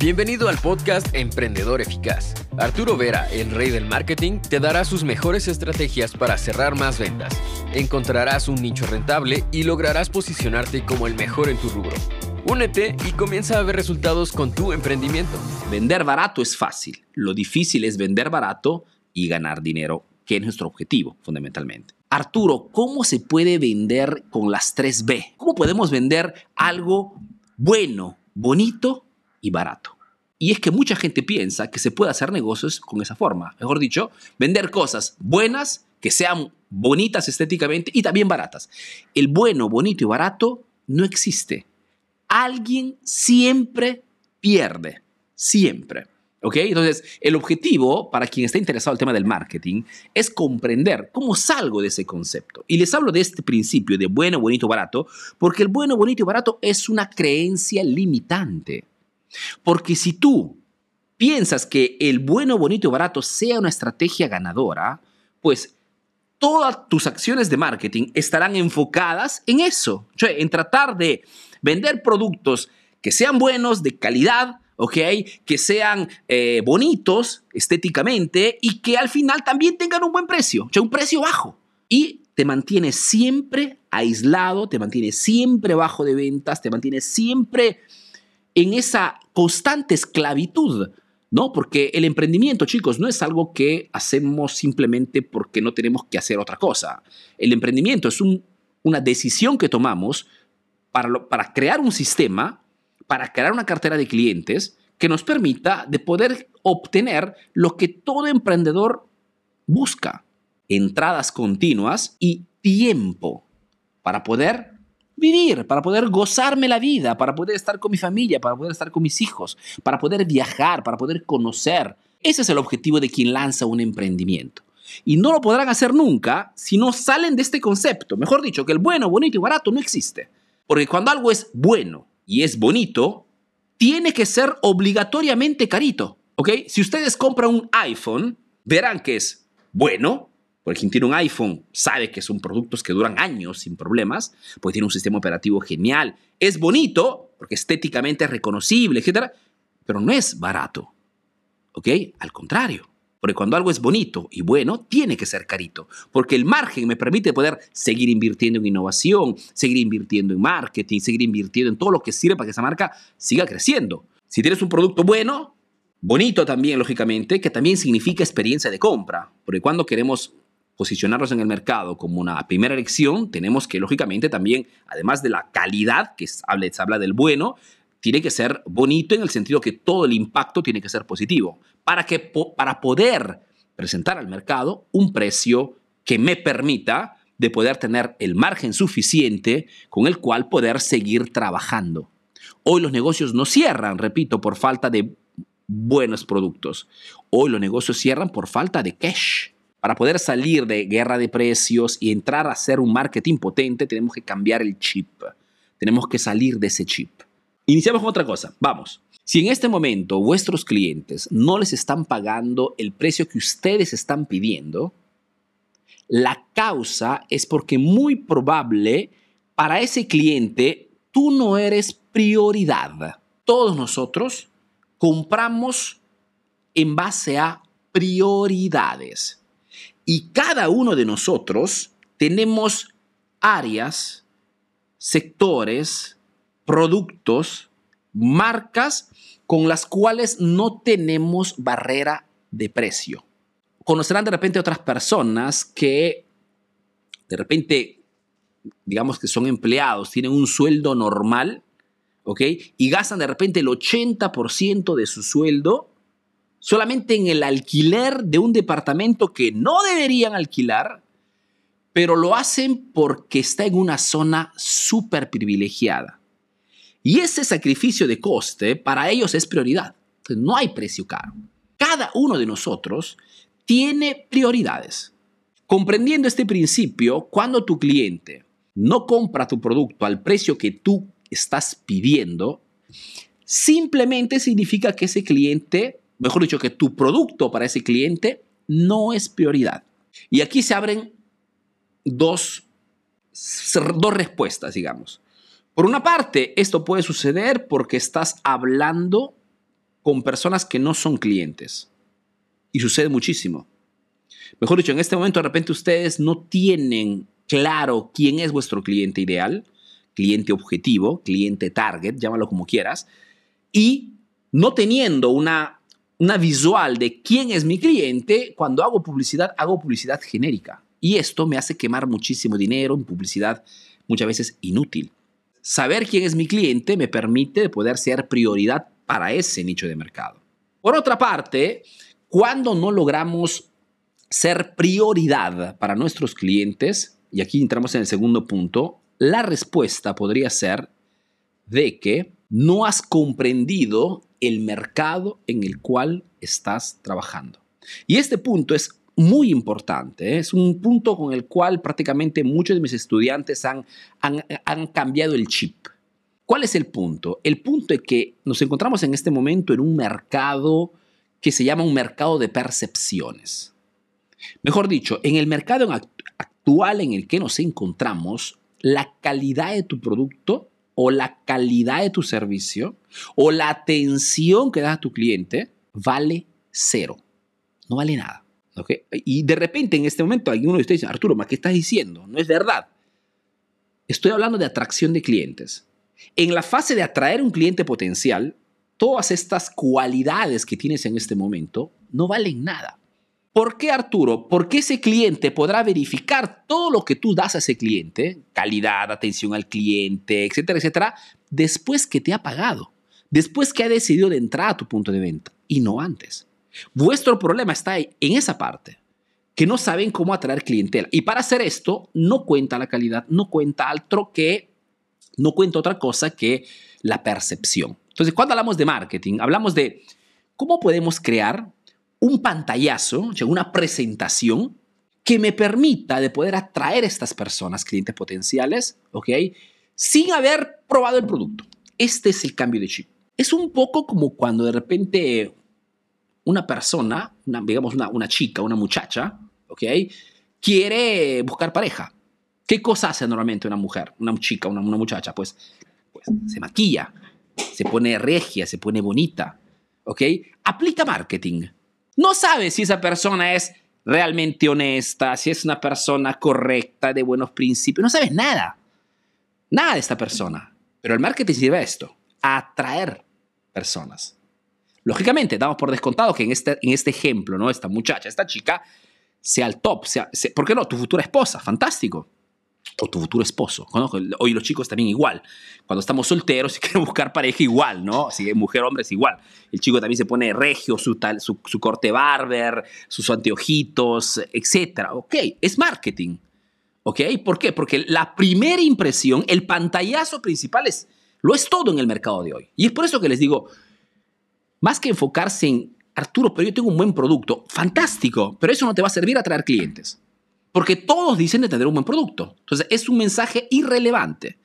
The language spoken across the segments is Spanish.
Bienvenido al podcast Emprendedor Eficaz. Arturo Vera, el rey del marketing, te dará sus mejores estrategias para cerrar más ventas. Encontrarás un nicho rentable y lograrás posicionarte como el mejor en tu rubro. Únete y comienza a ver resultados con tu emprendimiento. Vender barato es fácil. Lo difícil es vender barato y ganar dinero, que es nuestro objetivo fundamentalmente. Arturo, ¿cómo se puede vender con las 3B? ¿Cómo podemos vender algo bueno, bonito y barato. Y es que mucha gente piensa que se puede hacer negocios con esa forma. Mejor dicho, vender cosas buenas, que sean bonitas estéticamente y también baratas. El bueno, bonito y barato no existe. Alguien siempre pierde. Siempre. ¿Ok? Entonces, el objetivo para quien está interesado en el tema del marketing es comprender cómo salgo de ese concepto. Y les hablo de este principio de bueno, bonito, barato, porque el bueno, bonito y barato es una creencia limitante. Porque si tú piensas que el bueno, bonito y barato sea una estrategia ganadora, pues todas tus acciones de marketing estarán enfocadas en eso, en tratar de vender productos que sean buenos, de calidad, ¿ok? Que sean eh, bonitos estéticamente y que al final también tengan un buen precio, o un precio bajo. Y te mantiene siempre aislado, te mantiene siempre bajo de ventas, te mantiene siempre en esa constante esclavitud, ¿no? Porque el emprendimiento, chicos, no es algo que hacemos simplemente porque no tenemos que hacer otra cosa. El emprendimiento es una decisión que tomamos para, para crear un sistema, para crear una cartera de clientes que nos permita de poder obtener lo que todo emprendedor busca, entradas continuas y tiempo para poder vivir, para poder gozarme la vida, para poder estar con mi familia, para poder estar con mis hijos, para poder viajar, para poder conocer. Ese es el objetivo de quien lanza un emprendimiento. Y no lo podrán hacer nunca si no salen de este concepto. Mejor dicho, que el bueno, bonito y barato no existe. Porque cuando algo es bueno y es bonito, tiene que ser obligatoriamente carito. ¿Ok? Si ustedes compran un iPhone, verán que es bueno, porque quien tiene un iPhone sabe que son productos que duran años sin problemas, porque tiene un sistema operativo genial. Es bonito, porque estéticamente es reconocible, etc. Pero no es barato. ¿Ok? Al contrario. Porque cuando algo es bonito y bueno, tiene que ser carito. Porque el margen me permite poder seguir invirtiendo en innovación, seguir invirtiendo en marketing, seguir invirtiendo en todo lo que sirve para que esa marca siga creciendo. Si tienes un producto bueno, bonito también, lógicamente, que también significa experiencia de compra. Porque cuando queremos posicionarnos en el mercado como una primera elección, tenemos que, lógicamente, también, además de la calidad, que se habla, se habla del bueno, tiene que ser bonito en el sentido que todo el impacto tiene que ser positivo, para, que, para poder presentar al mercado un precio que me permita de poder tener el margen suficiente con el cual poder seguir trabajando. Hoy los negocios no cierran, repito, por falta de buenos productos. Hoy los negocios cierran por falta de cash. Para poder salir de guerra de precios y entrar a hacer un marketing potente, tenemos que cambiar el chip. Tenemos que salir de ese chip. Iniciamos con otra cosa. Vamos. Si en este momento vuestros clientes no les están pagando el precio que ustedes están pidiendo, la causa es porque muy probable para ese cliente tú no eres prioridad. Todos nosotros compramos en base a prioridades. Y cada uno de nosotros tenemos áreas, sectores, productos, marcas con las cuales no tenemos barrera de precio. Conocerán de repente otras personas que de repente, digamos que son empleados, tienen un sueldo normal, ¿ok? Y gastan de repente el 80% de su sueldo solamente en el alquiler de un departamento que no deberían alquilar, pero lo hacen porque está en una zona súper privilegiada. Y ese sacrificio de coste para ellos es prioridad. no hay precio caro. Cada uno de nosotros tiene prioridades. Comprendiendo este principio, cuando tu cliente no compra tu producto al precio que tú estás pidiendo, simplemente significa que ese cliente mejor dicho, que tu producto para ese cliente no es prioridad. Y aquí se abren dos, dos respuestas, digamos. Por una parte, esto puede suceder porque estás hablando con personas que no son clientes. Y sucede muchísimo. Mejor dicho, en este momento de repente ustedes no tienen claro quién es vuestro cliente ideal, cliente objetivo, cliente target, llámalo como quieras, y no teniendo una, una visual de quién es mi cliente, cuando hago publicidad, hago publicidad genérica. Y esto me hace quemar muchísimo dinero en publicidad muchas veces inútil. Saber quién es mi cliente me permite poder ser prioridad para ese nicho de mercado. Por otra parte, cuando no logramos ser prioridad para nuestros clientes, y aquí entramos en el segundo punto, la respuesta podría ser de que no has comprendido el mercado en el cual estás trabajando. Y este punto es muy importante, ¿eh? es un punto con el cual prácticamente muchos de mis estudiantes han, han, han cambiado el chip. ¿Cuál es el punto? El punto es que nos encontramos en este momento en un mercado que se llama un mercado de percepciones. Mejor dicho, en el mercado actual en el que nos encontramos, la calidad de tu producto o la calidad de tu servicio o la atención que das a tu cliente vale cero. No vale nada. Y de repente en este momento alguno de ustedes dice, Arturo, ¿qué estás diciendo? No es verdad. Estoy hablando de atracción de clientes. En la fase de atraer un cliente potencial, todas estas cualidades que tienes en este momento no valen nada. ¿Por qué, Arturo? Porque ese cliente podrá verificar todo lo que tú das a ese cliente, calidad, atención al cliente, etcétera, etcétera, después que te ha pagado, después que ha decidido de entrar a tu punto de venta y no antes. Vuestro problema está en esa parte, que no saben cómo atraer clientela. Y para hacer esto, no cuenta la calidad, no cuenta otro que, no cuenta otra cosa que la percepción. Entonces, cuando hablamos de marketing, hablamos de cómo podemos crear un pantallazo, una presentación que me permita de poder atraer a estas personas, clientes potenciales, ¿ok? Sin haber probado el producto. Este es el cambio de chip. Es un poco como cuando de repente una persona, digamos una, una chica, una muchacha, ¿ok? Quiere buscar pareja. ¿Qué cosa hace normalmente una mujer, una chica, una, una muchacha? Pues, pues se maquilla, se pone regia, se pone bonita, ¿ok? Aplica marketing. No sabe si esa persona es realmente honesta, si es una persona correcta, de buenos principios, no sabes nada. Nada de esta persona. Pero el marketing sirve a esto, a atraer personas. Lógicamente, damos por descontado que en este, en este ejemplo, ¿no? Esta muchacha, esta chica, sea el top, sea, ¿por qué no? Tu futura esposa, fantástico. O tu futuro esposo. Hoy los chicos también igual. Cuando estamos solteros y quieren buscar pareja igual, ¿no? Si mujer hombre es igual. El chico también se pone regio, su, tal, su, su corte barber, sus anteojitos, etc. Ok, es marketing. ¿Ok? ¿Por qué? Porque la primera impresión, el pantallazo principal es, lo es todo en el mercado de hoy. Y es por eso que les digo, más que enfocarse en, Arturo, pero yo tengo un buen producto, fantástico, pero eso no te va a servir a traer clientes. Porque todos dicen de tener un buen producto. Entonces, es un mensaje irrelevante.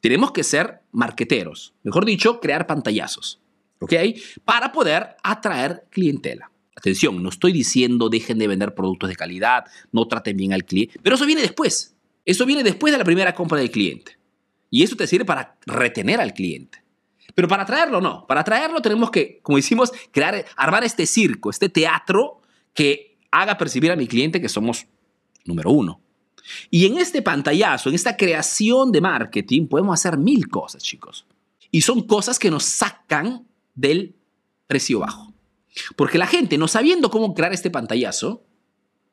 Tenemos que ser marqueteros, mejor dicho, crear pantallazos, ¿ok? Para poder atraer clientela. Atención, no estoy diciendo dejen de vender productos de calidad, no traten bien al cliente, pero eso viene después. Eso viene después de la primera compra del cliente. Y eso te sirve para retener al cliente. Pero para traerlo, no. Para traerlo tenemos que, como decimos, crear, armar este circo, este teatro que haga percibir a mi cliente que somos número uno. Y en este pantallazo, en esta creación de marketing, podemos hacer mil cosas, chicos. Y son cosas que nos sacan del precio bajo. Porque la gente, no sabiendo cómo crear este pantallazo,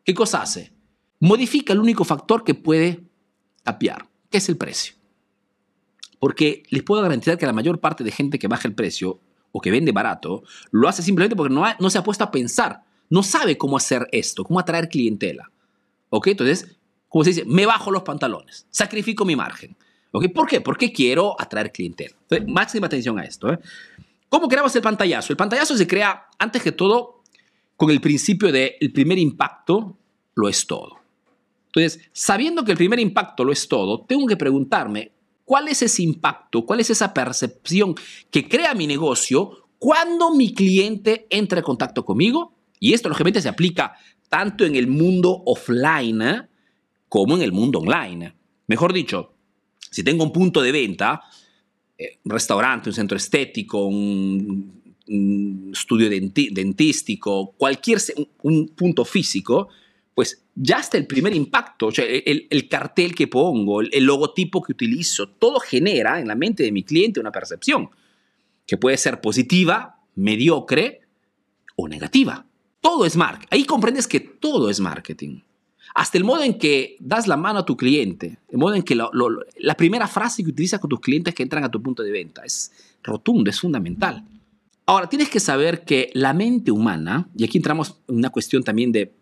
¿qué cosa hace? Modifica el único factor que puede capear, que es el precio. Porque les puedo garantizar que la mayor parte de gente que baja el precio o que vende barato, lo hace simplemente porque no, no se ha puesto a pensar, no sabe cómo hacer esto, cómo atraer clientela. ¿Ok? Entonces, como se dice, me bajo los pantalones, sacrifico mi margen. ¿Ok? ¿Por qué? Porque quiero atraer clientela. Entonces, máxima atención a esto. ¿eh? ¿Cómo creamos el pantallazo? El pantallazo se crea, antes que todo, con el principio de el primer impacto lo es todo. Entonces, sabiendo que el primer impacto lo es todo, tengo que preguntarme, ¿Cuál es ese impacto? ¿Cuál es esa percepción que crea mi negocio cuando mi cliente entra en contacto conmigo? Y esto lógicamente se aplica tanto en el mundo offline ¿eh? como en el mundo online. Mejor dicho, si tengo un punto de venta, eh, un restaurante, un centro estético, un, estudio dentístico, cualquier un punto físico, pues ya está el primer impacto, o el, el, cartel que pongo, el, logotipo que utilizo, todo genera en la mente de mi cliente una percepción que puede ser positiva, mediocre o negativa. Todo es marketing. Ahí comprendes que todo es marketing. Hasta el modo en que das la mano a tu cliente, el modo en que la primera frase que utilizas con tus clientes que entran a tu punto de venta es rotundo, es fundamental. Ahora, tienes que saber que la mente humana, y aquí entramos en una cuestión también de,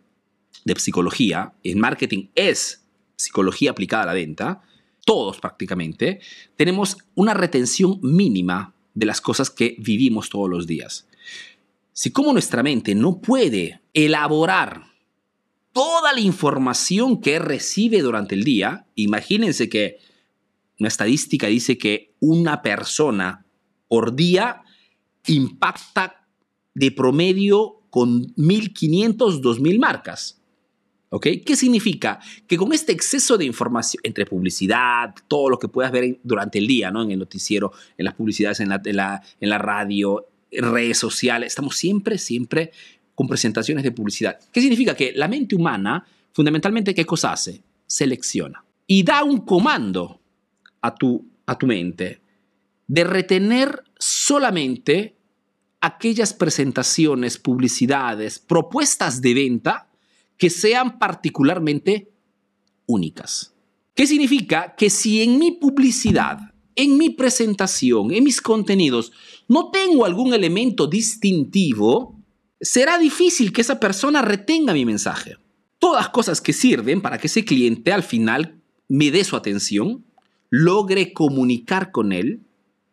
de psicología, en marketing es psicología aplicada a la venta, todos prácticamente, tenemos una retención mínima de las cosas que vivimos todos los días. Si como nuestra mente no puede elaborar toda la información que recibe durante el día, imagínense que una estadística dice que una persona por día impacta de promedio con 1.500, 2.000 marcas. ¿Ok? ¿Qué significa? Que con este exceso de información, entre publicidad, todo lo que puedas ver durante el día, ¿no? En el noticiero, en las publicidades, en la, en la, en la radio, redes sociales, estamos siempre, siempre con presentaciones de publicidad. ¿Qué significa? Que la mente humana, fundamentalmente, ¿qué cosa hace? Selecciona. Y da un comando a tu, a tu mente de retener solamente aquellas presentaciones, publicidades, propuestas de venta que sean particularmente únicas. ¿Qué significa? Que si en mi publicidad, en mi presentación, en mis contenidos, no tengo algún elemento distintivo, será difícil que esa persona retenga mi mensaje. Todas cosas que sirven para que ese cliente al final me dé su atención, logre comunicar con él,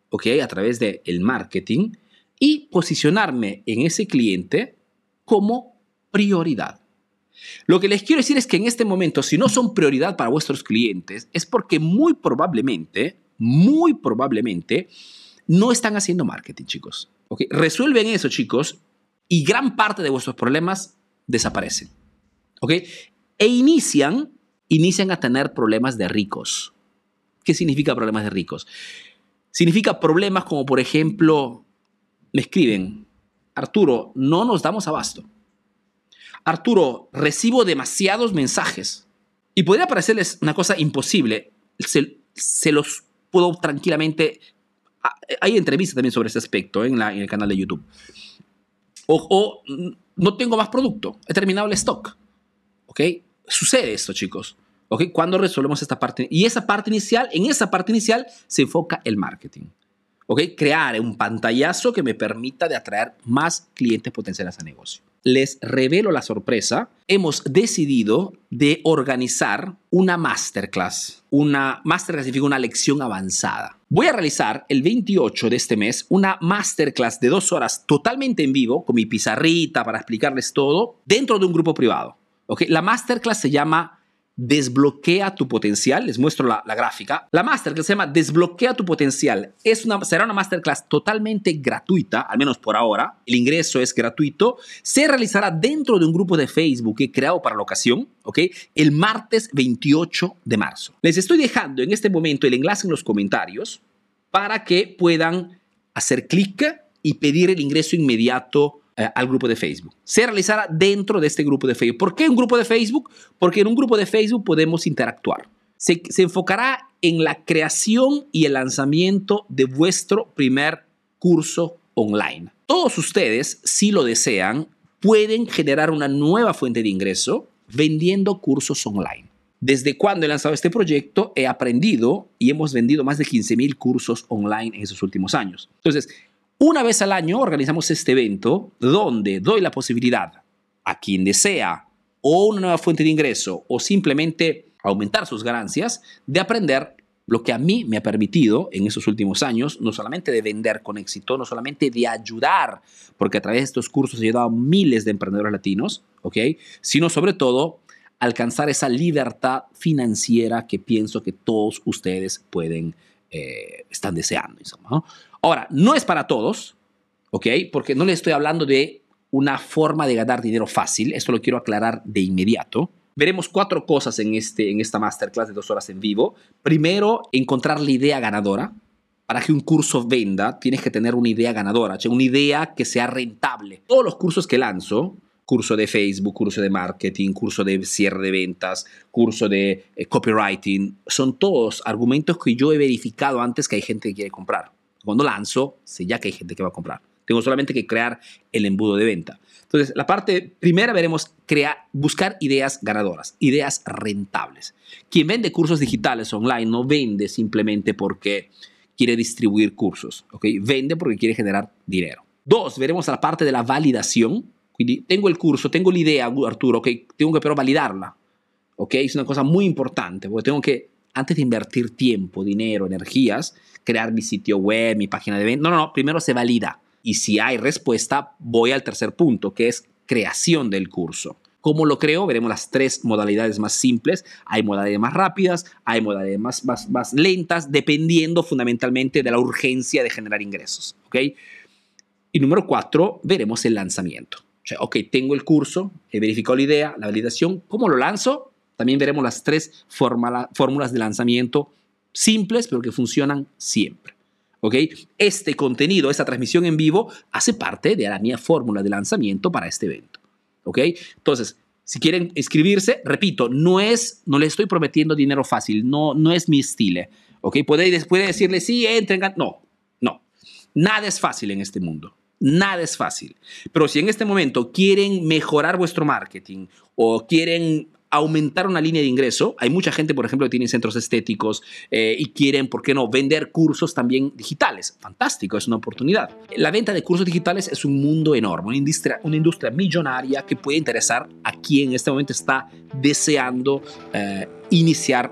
¿ok? A través del el marketing y posicionarme en ese cliente como prioridad. Lo que les quiero decir es que en este momento, si no son prioridad para vuestros clientes, es porque muy probablemente, muy probablemente, no están haciendo marketing, chicos. Resuelven eso, chicos, y gran parte de vuestros problemas desaparecen. ¿Ok? E inician, inician a tener problemas de ricos. ¿Qué significa problemas de ricos? Significa problemas como, por ejemplo, me escriben, Arturo, no nos damos abasto. Arturo, recibo demasiados mensajes. Y podría parecerles una cosa imposible. Se, los puedo tranquilamente... Ah, hay entrevistas también sobre ese aspecto en, en el canal de YouTube. O, no tengo más producto, he terminado el stock. ¿Ok? Sucede esto, chicos. ¿Ok? Cuando resolvemos esta parte. Y esa parte inicial, en esa parte inicial se enfoca el marketing. ¿Ok? Crear un pantallazo que me permita de atraer más clientes potenciales a negocio les revelo la sorpresa, hemos decidido de organizar una masterclass. Una masterclass significa una lección avanzada. Voy a realizar el 28 de este mes una masterclass de dos horas totalmente en vivo con mi pizarrita para explicarles todo dentro de un grupo privado. ¿okay? La masterclass se llama Desbloquea tu potencial. Les muestro la, gráfica. La masterclass se llama Desbloquea tu potencial. Es una, será una masterclass totalmente gratuita, al menos por ahora. El ingreso es gratuito. Se realizará dentro de un grupo de Facebook que he creado para la ocasión, ¿ok? El martes 28 de marzo. Les estoy dejando en este momento el enlace en los comentarios para que puedan hacer clic y pedir el ingreso inmediato eh, al grupo de Facebook. Se realizará dentro de este grupo de Facebook. ¿Por qué un grupo de Facebook? Porque en un grupo de Facebook podemos interactuar. Se, se enfocará en la creación y el lanzamiento de vuestro primer curso online. Todos ustedes, si lo desean, pueden generar una nueva fuente de ingreso vendiendo cursos online. Desde cuando he lanzado este proyecto, he aprendido y hemos vendido más de 15 mil cursos online en esos últimos años. Entonces, una vez al año organizamos este evento donde doy la posibilidad a quien desea o una nueva fuente de ingreso o simplemente aumentar sus ganancias de aprender lo que a mí me ha permitido en esos últimos años, no solamente de vender con éxito, no solamente de ayudar, porque a través de estos cursos he ayudado a miles de emprendedores latinos, ¿ok? Sino sobre todo alcanzar esa libertad financiera que pienso que todos ustedes pueden, eh, están deseando. ¿no? Ahora, no es para todos, ¿ok? Porque no le estoy hablando de una forma de ganar dinero fácil, esto lo quiero aclarar de inmediato. Veremos cuatro cosas en, este, en esta masterclass de dos horas en vivo. Primero, encontrar la idea ganadora. para que un curso venda, tienes que tener una idea ganadora, una idea que sea rentable. Todos los cursos que lanzo, curso de Facebook, curso de marketing, curso de cierre de ventas, curso de eh, copywriting, son todos argumentos que yo he verificado antes que hay gente que quiere comprar. Cuando lanzo, sé ya que hay gente que va a comprar. Tengo solamente que crear el embudo de venta. Entonces, la parte primera veremos crear, buscar ideas ganadoras, ideas rentables. Quien vende cursos digitales online no vende simplemente porque quiere distribuir cursos, ¿ok? Vende porque quiere generar dinero. Dos, veremos la parte de la validación. tengo el curso, tengo la idea, Arturo, ¿ok? Tengo que pero validarla, ¿ok? Es una cosa muy importante, porque tengo que, antes de invertir tiempo, dinero, energías, crear mi sitio web, mi página de venta. No, no, no, primero se valida. Y si hay respuesta, voy al tercer punto, que es creación del curso. ¿Cómo lo creo? Veremos las tres modalidades más simples. Hay modalidades más rápidas, hay modalidades más, más, más lentas, dependiendo fundamentalmente de la urgencia de generar ingresos. ¿ok? Y número cuatro, veremos el lanzamiento. O sea, ok, tengo el curso, he verificado la idea, la validación. ¿Cómo lo lanzo? También veremos las tres fórmulas de lanzamiento simples, pero que funcionan siempre. ¿ok? Este contenido, esta transmisión en vivo, hace parte de la mía fórmula de lanzamiento para este evento. ¿ok? Entonces, si quieren inscribirse, repito, no es, no les estoy prometiendo dinero fácil, no, no es mi estilo, ¿ok? Puede, puede decirle, sí, entren, no, no, nada es fácil en este mundo. Nada es fácil. Pero si en este momento quieren mejorar vuestro marketing o quieren aumentar una línea de ingreso. Hay mucha gente, por ejemplo, que tiene centros estéticos eh, y quieren, ¿por qué no?, vender cursos también digitales. Fantástico, es una oportunidad. La venta de cursos digitales es un mundo enorme, una industria, una industria millonaria que puede interesar a quien en este momento está deseando eh, iniciar